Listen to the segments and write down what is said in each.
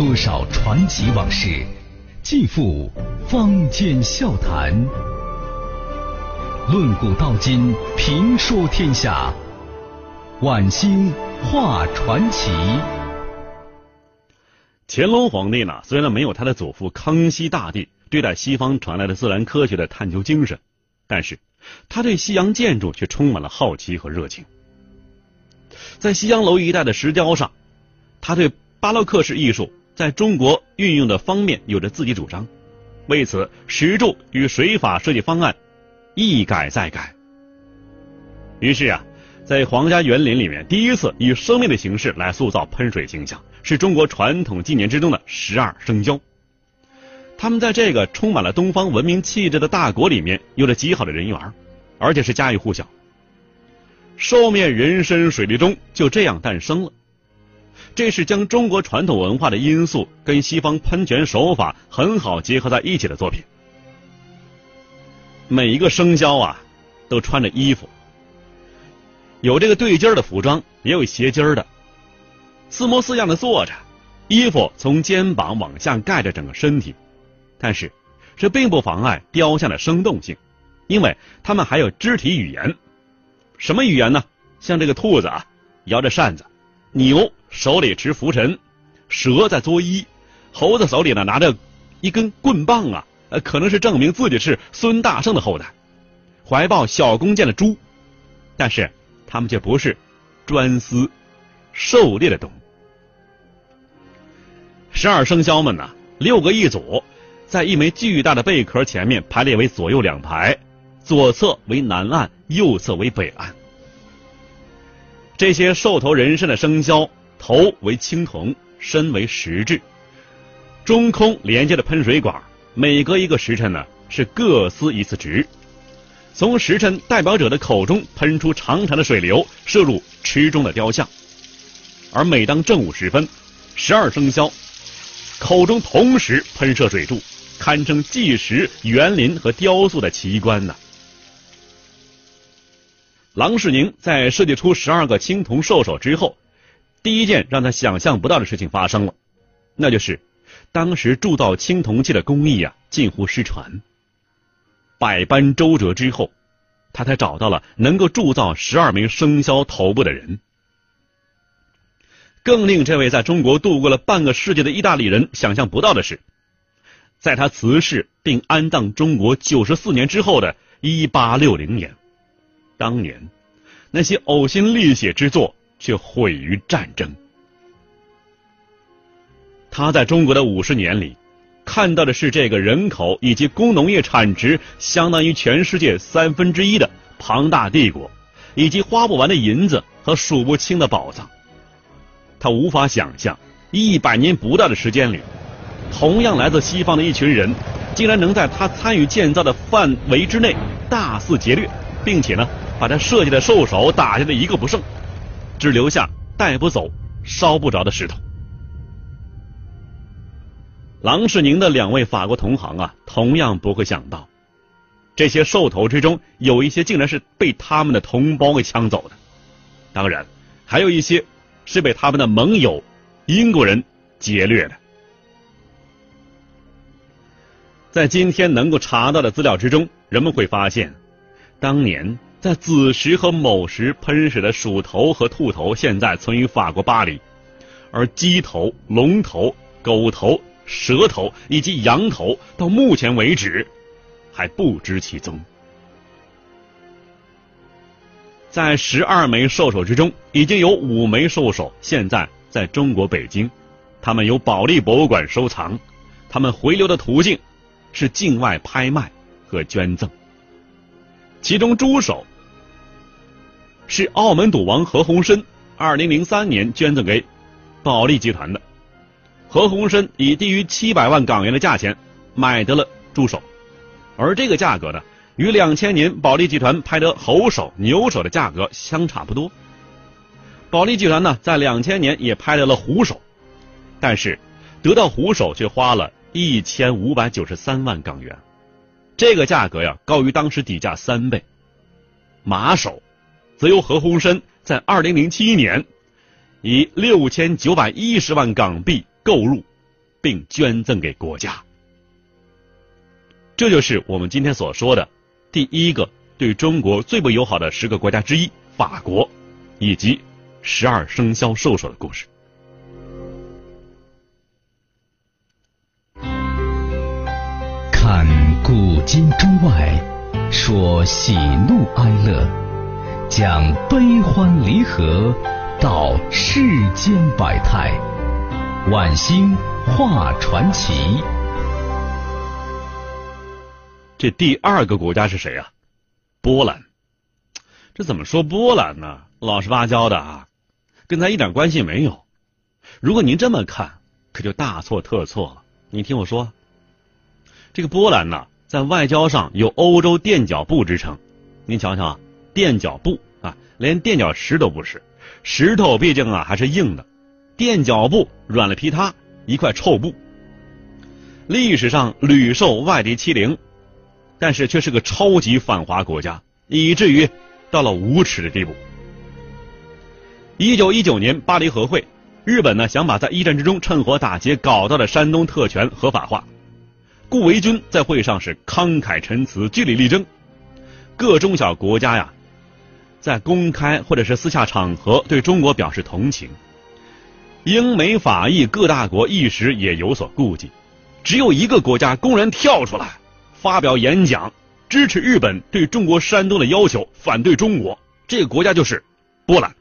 多少传奇往事，尽付坊间笑谈。论古道今，评说天下。晚星画传奇。乾隆皇帝呢，虽然没有他的祖父康熙大帝对待西方传来的自然科学的探究精神，但是他对西洋建筑却充满了好奇和热情。在西洋楼一带的石雕上，他对巴洛克式艺术在中国运用的方面有着自己主张，为此石柱与水法设计方案一改再改。于是啊。在皇家园林里面，第一次以生命的形式来塑造喷水形象，是中国传统纪年之中的十二生肖。他们在这个充满了东方文明气质的大国里面，有着极好的人缘，而且是家喻户晓。兽面人身水立钟就这样诞生了。这是将中国传统文化的因素跟西方喷泉手法很好结合在一起的作品。每一个生肖啊，都穿着衣服。有这个对襟的服装，也有斜襟的，四模四样的坐着，衣服从肩膀往下盖着整个身体，但是这并不妨碍雕像的生动性，因为他们还有肢体语言。什么语言呢？像这个兔子啊，摇着扇子；牛手里持拂尘；蛇在作揖；猴子手里呢拿着一根棍棒啊，呃，可能是证明自己是孙大圣的后代；怀抱小弓箭的猪，但是。他们却不是专司狩猎的动物。十二生肖们呢，六个一组，在一枚巨大的贝壳前面排列为左右两排，左侧为南岸，右侧为北岸。这些兽头人身的生肖，头为青铜，身为石质，中空连接的喷水管，每隔一个时辰呢，是各司一次职。从时辰代表者的口中喷出长长的水流，射入池中的雕像。而每当正午时分，十二生肖口中同时喷射水柱，堪称计时、园林和雕塑的奇观呢。郎世宁在设计出十二个青铜兽首之后，第一件让他想象不到的事情发生了，那就是当时铸造青铜器的工艺啊，近乎失传。百般周折之后，他才找到了能够铸造十二枚生肖头部的人。更令这位在中国度过了半个世纪的意大利人想象不到的是，在他辞世并安葬中国九十四年之后的一八六零年，当年那些呕心沥血之作却毁于战争。他在中国的五十年里。看到的是这个人口以及工农业产值相当于全世界三分之一的庞大帝国，以及花不完的银子和数不清的宝藏。他无法想象，一百年不到的时间里，同样来自西方的一群人，竟然能在他参与建造的范围之内大肆劫掠，并且呢，把他设计的兽首打下的一个不剩，只留下带不走、烧不着的石头。郎世宁的两位法国同行啊，同样不会想到，这些兽头之中有一些竟然是被他们的同胞给抢走的，当然，还有一些是被他们的盟友英国人劫掠的。在今天能够查到的资料之中，人们会发现，当年在子时和卯时喷水的鼠头和兔头，现在存于法国巴黎，而鸡头、龙头、狗头。蛇头以及羊头，到目前为止还不知其踪。在十二枚兽首之中，已经有五枚兽首现在在中国北京，他们由保利博物馆收藏。他们回流的途径是境外拍卖和捐赠。其中猪首是澳门赌王何鸿燊二零零三年捐赠给保利集团的。何鸿燊以低于七百万港元的价钱买得了猪手，而这个价格呢，与两千年保利集团拍得猴首、牛首的价格相差不多。保利集团呢，在两千年也拍得了虎首，但是得到虎首却花了一千五百九十三万港元，这个价格呀，高于当时底价三倍。马首，则由何鸿燊在二零零七年以六千九百一十万港币。购入，并捐赠给国家。这就是我们今天所说的第一个对中国最不友好的十个国家之一——法国，以及十二生肖兽首的故事。看古今中外，说喜怒哀乐，讲悲欢离合，道世间百态，晚星画传奇。这第二个国家是谁啊？波兰。这怎么说波兰呢？老实巴交的啊，跟咱一点关系没有。如果您这么看，可就大错特错了。你听我说，这个波兰呢，在外交上有欧洲垫脚布之称。您瞧瞧啊，垫脚布啊，连垫脚石都不是，石头毕竟啊还是硬的，垫脚布软了皮塌，一块臭布。历史上屡受外敌欺凌。但是却是个超级反华国家，以至于到了无耻的地步。一九一九年巴黎和会，日本呢想把在一战之中趁火打劫搞到的山东特权合法化，顾维钧在会上是慷慨陈词，据理力争。各中小国家呀，在公开或者是私下场合对中国表示同情。英美法意各大国一时也有所顾忌，只有一个国家公然跳出来。发表演讲，支持日本对中国山东的要求，反对中国。这个国家就是波兰。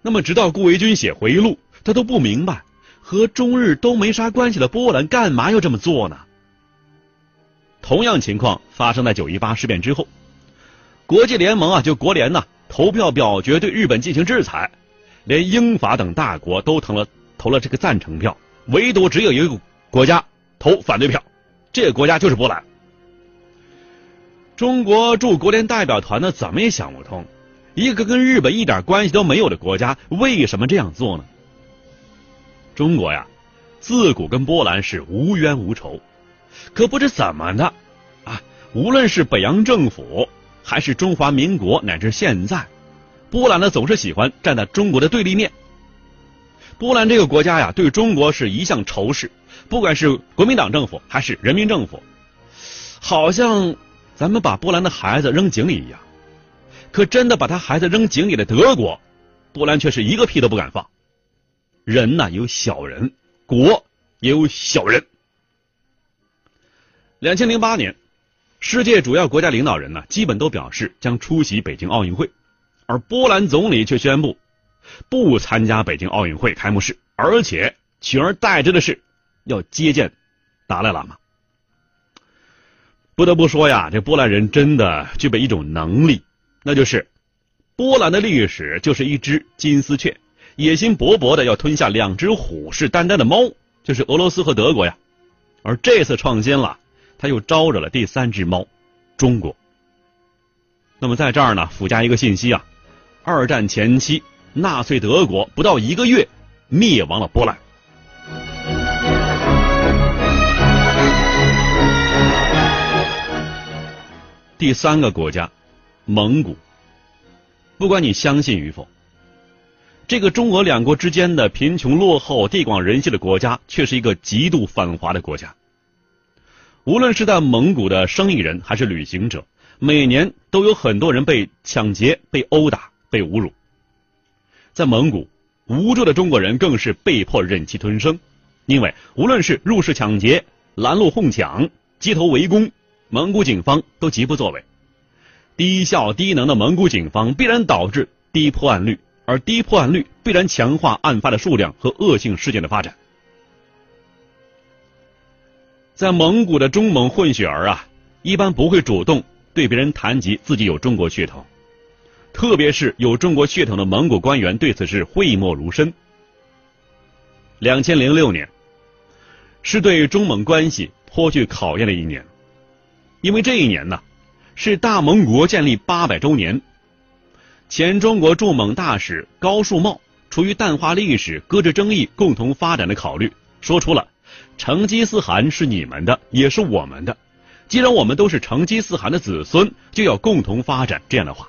那么，直到顾维钧写回忆录，他都不明白，和中日都没啥关系的波兰干嘛要这么做呢？同样情况发生在九一八事变之后，国际联盟啊，就国联呐，投票表决对日本进行制裁，连英法等大国都投了投了这个赞成票，唯独只有一个国家投反对票。这个国家就是波兰。中国驻国联代表团呢，怎么也想不通，一个跟日本一点关系都没有的国家，为什么这样做呢？中国呀，自古跟波兰是无冤无仇，可不知怎么的，啊，无论是北洋政府，还是中华民国，乃至现在，波兰呢总是喜欢站在中国的对立面。波兰这个国家呀，对中国是一向仇视。不管是国民党政府还是人民政府，好像咱们把波兰的孩子扔井里一样。可真的把他孩子扔井里的德国，波兰却是一个屁都不敢放。人呐有小人，国也有小人。两千零八年，世界主要国家领导人呢，基本都表示将出席北京奥运会，而波兰总理却宣布不参加北京奥运会开幕式，而且取而代之的是。要接见达赖喇嘛，不得不说呀，这波兰人真的具备一种能力，那就是波兰的历史就是一只金丝雀，野心勃勃的要吞下两只虎视眈眈的猫，就是俄罗斯和德国呀。而这次创新了，他又招惹了第三只猫，中国。那么在这儿呢，附加一个信息啊，二战前期，纳粹德国不到一个月灭亡了波兰。第三个国家，蒙古。不管你相信与否，这个中俄两国之间的贫穷落后、地广人稀的国家，却是一个极度反华的国家。无论是在蒙古的生意人还是旅行者，每年都有很多人被抢劫、被殴打、被侮辱。在蒙古，无助的中国人更是被迫忍气吞声，因为无论是入室抢劫、拦路哄抢、街头围攻。蒙古警方都极不作为，低效低能的蒙古警方必然导致低破案率，而低破案率必然强化案发的数量和恶性事件的发展。在蒙古的中蒙混血儿啊，一般不会主动对别人谈及自己有中国血统，特别是有中国血统的蒙古官员对此是讳莫如深。两千零六年，是对中蒙关系颇具考验的一年。因为这一年呢，是大蒙国建立八百周年。前中国驻蒙大使高树茂出于淡化历史、搁置争议、共同发展的考虑，说出了“成吉思汗是你们的，也是我们的。既然我们都是成吉思汗的子孙，就要共同发展”这样的话。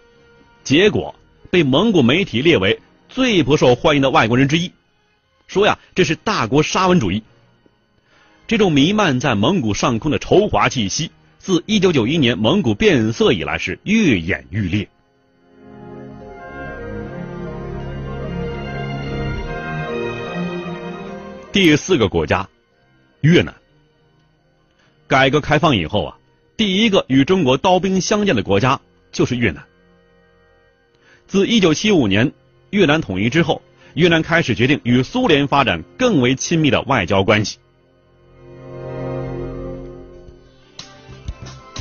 结果被蒙古媒体列为最不受欢迎的外国人之一。说呀这是大国沙文主义。这种弥漫在蒙古上空的仇华气息，自1991年蒙古变色以来是愈演愈烈。第四个国家，越南。改革开放以后啊，第一个与中国刀兵相见的国家就是越南。自1975年越南统一之后，越南开始决定与苏联发展更为亲密的外交关系。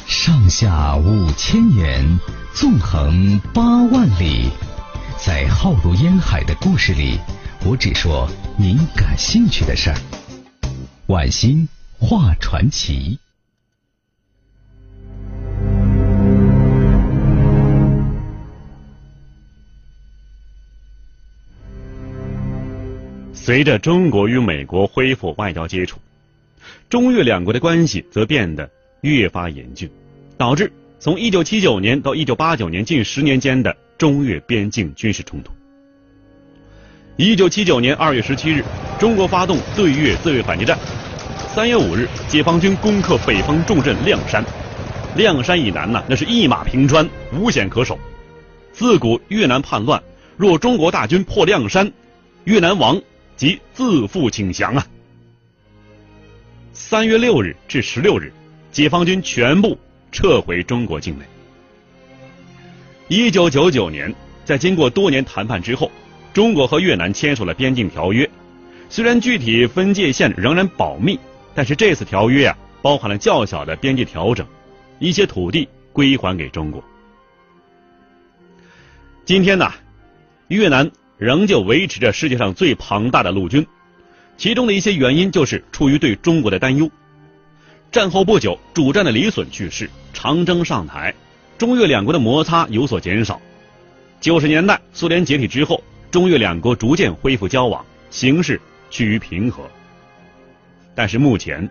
上下五千年，纵横八万里，在浩如烟海的故事里，我只说您感兴趣的事儿。晚星画传奇。随着中国与美国恢复外交接触，中越两国的关系则变得越发严峻。导致从一九七九年到一九八九年近十年间的中越边境军事冲突。一九七九年二月十七日，中国发动对越自卫反击战。三月五日，解放军攻克北方重镇亮山。亮山以南呢，那是一马平川，无险可守。自古越南叛乱，若中国大军破亮山，越南亡即自负请降啊。三月六日至十六日，解放军全部。撤回中国境内。一九九九年，在经过多年谈判之后，中国和越南签署了边境条约。虽然具体分界线仍然保密，但是这次条约啊，包含了较小的边界调整，一些土地归还给中国。今天呢，越南仍旧维持着世界上最庞大的陆军，其中的一些原因就是出于对中国的担忧。战后不久，主战的李隼去世，长征上台，中越两国的摩擦有所减少。九十年代，苏联解体之后，中越两国逐渐恢复交往，形势趋于平和。但是目前，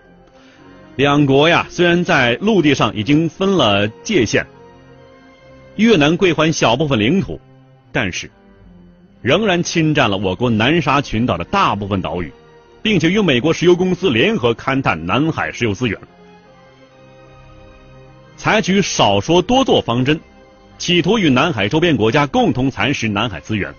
两国呀，虽然在陆地上已经分了界限，越南归还小部分领土，但是仍然侵占了我国南沙群岛的大部分岛屿。并且与美国石油公司联合勘探南海石油资源，采取少说多做方针，企图与南海周边国家共同蚕食南海资源。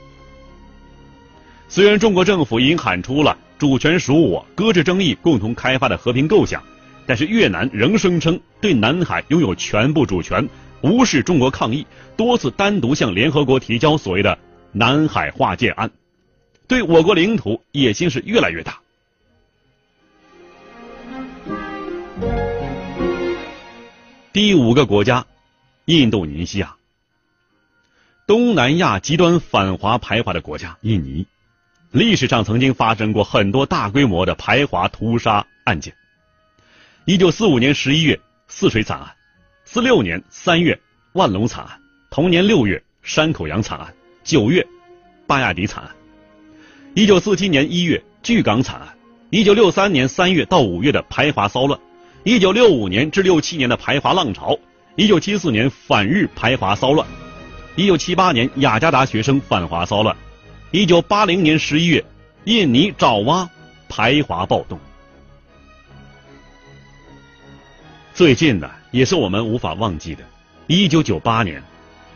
虽然中国政府已经喊出了主权属我、搁置争议、共同开发的和平构想，但是越南仍声称对南海拥有全部主权，无视中国抗议，多次单独向联合国提交所谓的南海划界案，对我国领土野心是越来越大。第五个国家，印度尼西亚，东南亚极端反华排华的国家。印尼历史上曾经发生过很多大规模的排华屠杀案件。一九四五年十一月泗水惨案，四六年三月万隆惨案，同年六月山口洋惨案，九月巴亚迪惨案，一九四七年一月巨港惨案，一九六三年三月到五月的排华骚乱。一九六五年至六七年的排华浪潮，一九七四年反日排华骚乱，一九七八年雅加达学生反华骚乱，一九八零年十一月印尼爪哇排华暴动。最近呢，也是我们无法忘记的，一九九八年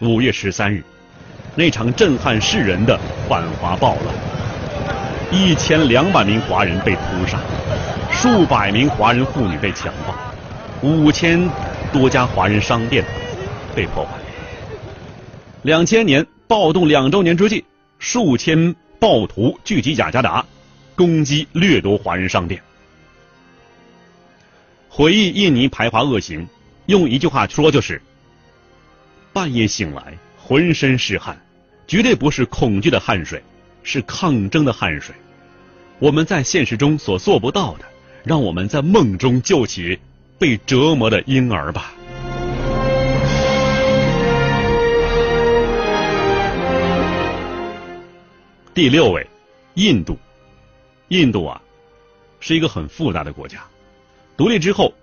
五月十三日那场震撼世人的反华暴乱，一千两百名华人被屠杀。数百名华人妇女被强暴，五千多家华人商店被破坏。两千年暴动两周年之际，数千暴徒聚集雅加达，攻击掠夺华人商店。回忆印尼排华恶行，用一句话说就是：半夜醒来，浑身是汗，绝对不是恐惧的汗水，是抗争的汗水。我们在现实中所做不到的。让我们在梦中救起被折磨的婴儿吧。第六位，印度。印度啊，是一个很复杂的国家。独立之后，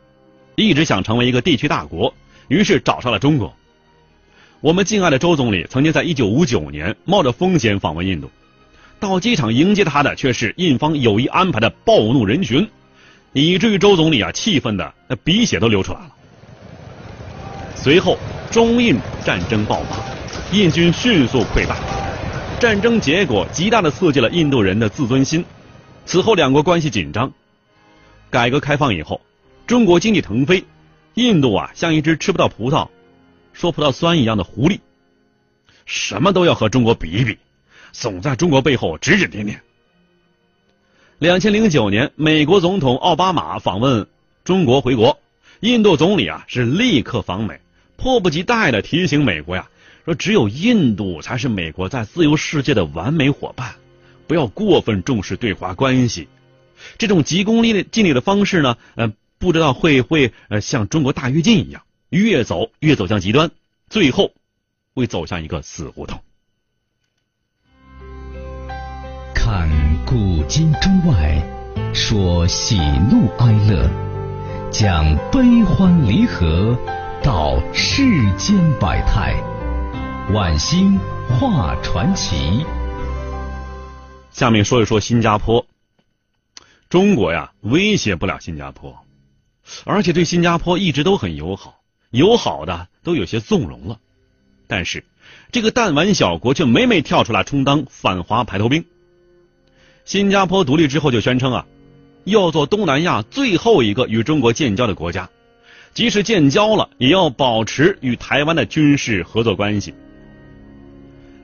一直想成为一个地区大国，于是找上了中国。我们敬爱的周总理曾经在一九五九年冒着风险访问印度，到机场迎接他的却是印方有意安排的暴怒人群，以至于周总理啊气愤的那鼻血都流出来了。随后，中印战争爆发，印军迅速溃败，战争结果极大的刺激了印度人的自尊心。此后，两国关系紧张。改革开放以后，中国经济腾飞，印度啊像一只吃不到葡萄说葡萄酸一样的狐狸，什么都要和中国比一比，总在中国背后指指点点。两千零九年，美国总统奥巴马访问中国回国，印度总理啊是立刻访美。迫不及待的提醒美国呀，说只有印度才是美国在自由世界的完美伙伴，不要过分重视对华关系。这种急功利的尽力的方式呢，呃，不知道会会呃像中国大跃进一样，越走越走向极端，最后会走向一个死胡同。看古今中外，说喜怒哀乐，讲悲欢离合。道世间百态，晚星画传奇。下面说一说新加坡。中国呀，威胁不了新加坡，而且对新加坡一直都很友好，友好的都有些纵容了。但是，这个弹丸小国却每每跳出来充当反华排头兵。新加坡独立之后就宣称啊，要做东南亚最后一个与中国建交的国家。即使建交了，也要保持与台湾的军事合作关系。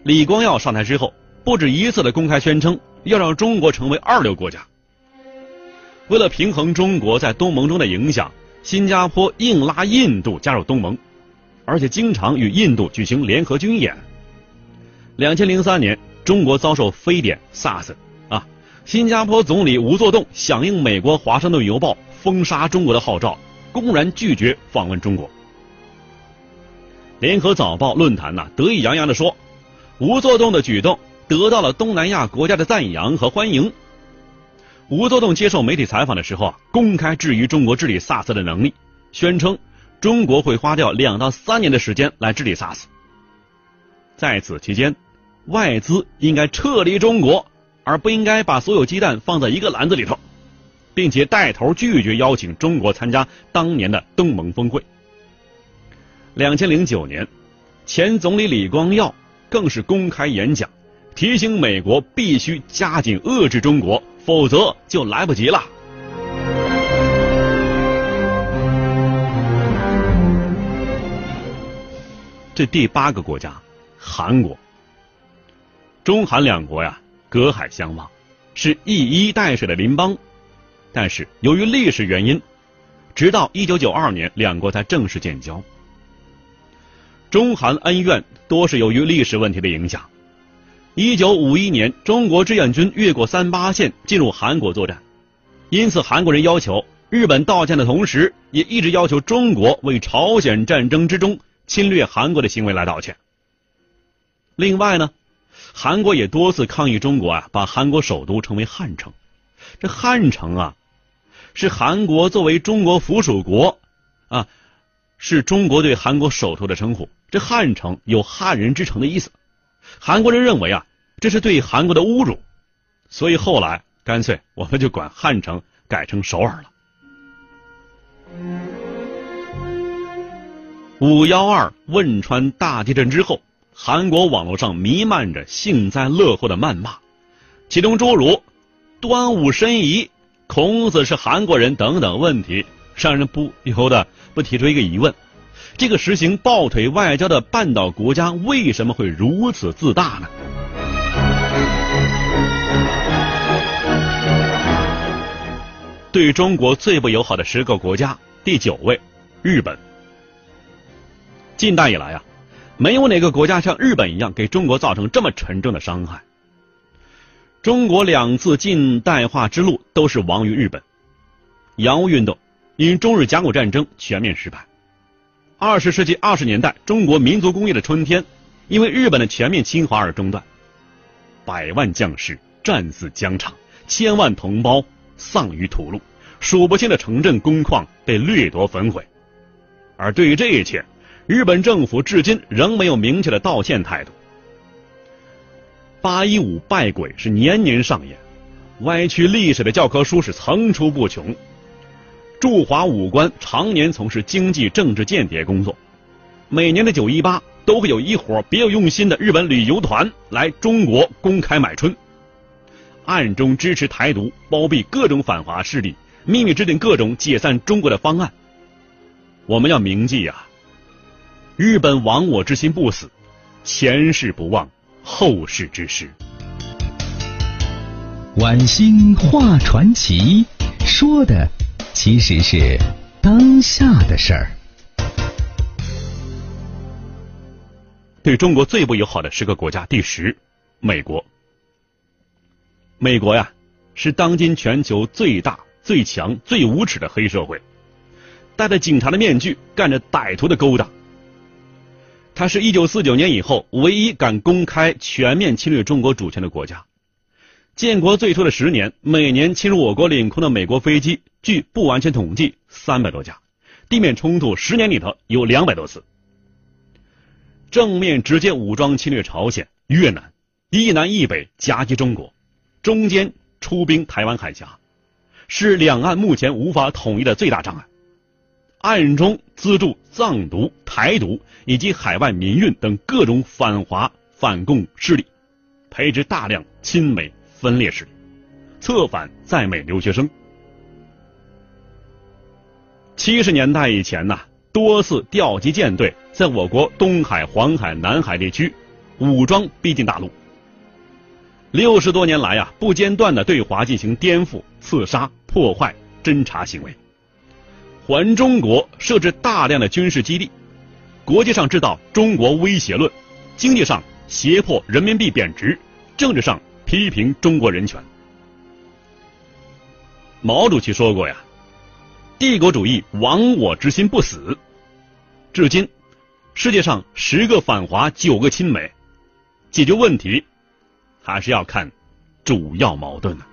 李光耀上台之后，不止一次的公开宣称要让中国成为二流国家。为了平衡中国在东盟中的影响，新加坡硬拉印度加入东盟，而且经常与印度举行联合军演。两千零三年，中国遭受非典 SARS 啊，新加坡总理吴作栋响应美国《华盛顿邮报》封杀中国的号召。公然拒绝访问中国。联合早报论坛呢得意洋洋的说，吴作栋的举动得到了东南亚国家的赞扬和欢迎。吴作栋接受媒体采访的时候啊，公开质疑中国治理 SARS 的能力，宣称中国会花掉两到三年的时间来治理 SARS。在此期间，外资应该撤离中国，而不应该把所有鸡蛋放在一个篮子里头。并且带头拒绝邀请中国参加当年的东盟峰会。两千零九年，前总理李光耀更是公开演讲，提醒美国必须加紧遏制中国，否则就来不及了。这第八个国家，韩国，中韩两国呀，隔海相望，是一衣带水的邻邦。但是由于历史原因，直到一九九二年，两国才正式建交。中韩恩怨多是由于历史问题的影响。一九五一年，中国志愿军越过三八线进入韩国作战，因此韩国人要求日本道歉的同时，也一直要求中国为朝鲜战争之中侵略韩国的行为来道歉。另外呢，韩国也多次抗议中国啊，把韩国首都称为汉城。这汉城啊。是韩国作为中国附属国，啊，是中国对韩国首都的称呼。这汉城有汉人之城的意思，韩国人认为啊，这是对韩国的侮辱，所以后来干脆我们就管汉城改成首尔了。五幺二汶川大地震之后，韩国网络上弥漫着幸灾乐祸的谩骂，其中诸如端午申遗。孔子是韩国人等等问题，让人不由得不提出一个疑问：这个实行抱腿外交的半岛国家为什么会如此自大呢？对中国最不友好的十个国家，第九位，日本。近代以来啊，没有哪个国家像日本一样给中国造成这么沉重的伤害。中国两次近代化之路都是亡于日本。洋务运动因中日甲午战争全面失败。二十世纪二十年代，中国民族工业的春天因为日本的全面侵华而中断。百万将士战死疆场，千万同胞丧于土路，数不清的城镇工矿被掠夺焚毁。而对于这一切，日本政府至今仍没有明确的道歉态度。八一五败鬼是年年上演，歪曲历史的教科书是层出不穷。驻华武官常年从事经济政治间谍工作，每年的九一八都会有一伙别有用心的日本旅游团来中国公开买春，暗中支持台独，包庇各种反华势力，秘密制定各种解散中国的方案。我们要铭记呀，日本亡我之心不死，前世不忘后世之师。晚星画传奇，说的。其实是当下的事儿。对中国最不友好的十个国家，第十，美国。美国呀，是当今全球最大、最强、最无耻的黑社会，戴着警察的面具，干着歹徒的勾当。它是一九四九年以后唯一敢公开全面侵略中国主权的国家。建国最初的十年，每年侵入我国领空的美国飞机。据不完全统计，三百多架，地面冲突十年里头有两百多次。正面直接武装侵略朝鲜、越南，一南一北夹击中国，中间出兵台湾海峡，是两岸目前无法统一的最大障碍。暗中资助藏独、台独以及海外民运等各种反华反共势力，培植大量亲美分裂势力，策反在美留学生。七十年代以前呢，多次调集舰队在我国东海、黄海、南海地区武装逼近大陆。六十多年来啊，不间断的对华进行颠覆、刺杀、破坏、侦查行为，环中国设置大量的军事基地，国际上制造中国威胁论，经济上胁迫人民币贬值，政治上批评中国人权。毛主席说过呀。帝国主义亡我之心不死，至今，世界上十个反华，九个亲美，解决问题，还是要看主要矛盾啊。